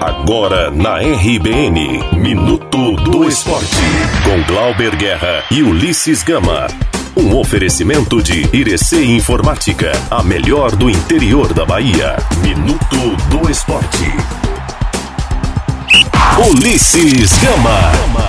Agora na RBN, Minuto do Esporte, com Glauber Guerra e Ulisses Gama. Um oferecimento de Irecê Informática, a melhor do interior da Bahia. Minuto do Esporte. Ulisses Gama.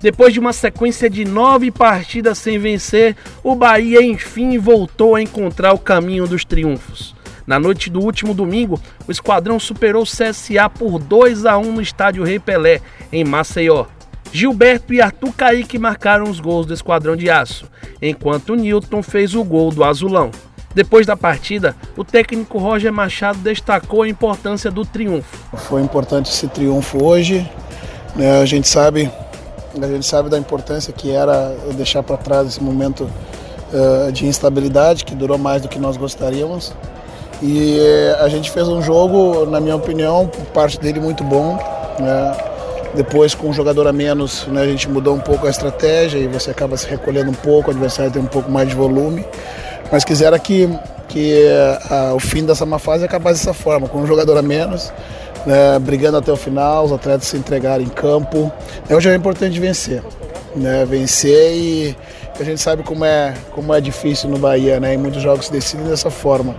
Depois de uma sequência de nove partidas sem vencer, o Bahia enfim voltou a encontrar o caminho dos triunfos. Na noite do último domingo, o esquadrão superou o CSA por 2 a 1 no estádio Rei Pelé, em Maceió. Gilberto e Arthur Caíque marcaram os gols do esquadrão de aço, enquanto Newton fez o gol do azulão. Depois da partida, o técnico Roger Machado destacou a importância do triunfo. Foi importante esse triunfo hoje. Né? A gente sabe, a gente sabe da importância que era deixar para trás esse momento uh, de instabilidade que durou mais do que nós gostaríamos. E a gente fez um jogo, na minha opinião, por parte dele muito bom. Né? Depois, com um jogador a menos, né, a gente mudou um pouco a estratégia e você acaba se recolhendo um pouco, o adversário tem um pouco mais de volume. Mas quisera que, que a, o fim dessa má fase acabasse dessa forma, com um jogador a menos, né, brigando até o final, os atletas se entregarem em campo. Hoje é importante vencer. Né, vencer e a gente sabe como é, como é difícil no Bahia, né, e muitos jogos se decidem dessa forma.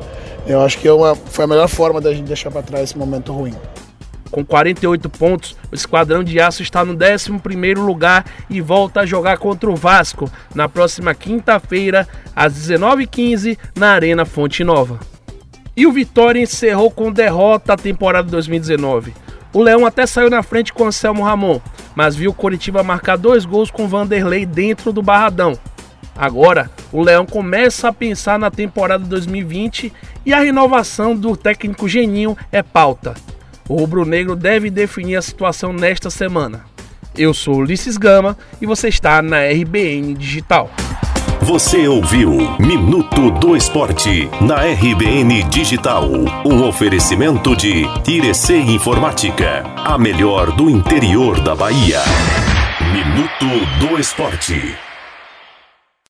Eu acho que é uma, foi a melhor forma da gente deixar para trás esse momento ruim. Com 48 pontos, o Esquadrão de Aço está no 11 lugar e volta a jogar contra o Vasco na próxima quinta-feira, às 19h15, na Arena Fonte Nova. E o Vitória encerrou com derrota a temporada 2019. O Leão até saiu na frente com Anselmo Ramon, mas viu o Coritiba marcar dois gols com Vanderlei dentro do Barradão. Agora, o Leão começa a pensar na temporada 2020 e a renovação do técnico Geninho é pauta. O rubro-negro deve definir a situação nesta semana. Eu sou Ulisses Gama e você está na RBN Digital. Você ouviu Minuto do Esporte na RBN Digital. Um oferecimento de Irecê Informática, a melhor do interior da Bahia. Minuto do Esporte.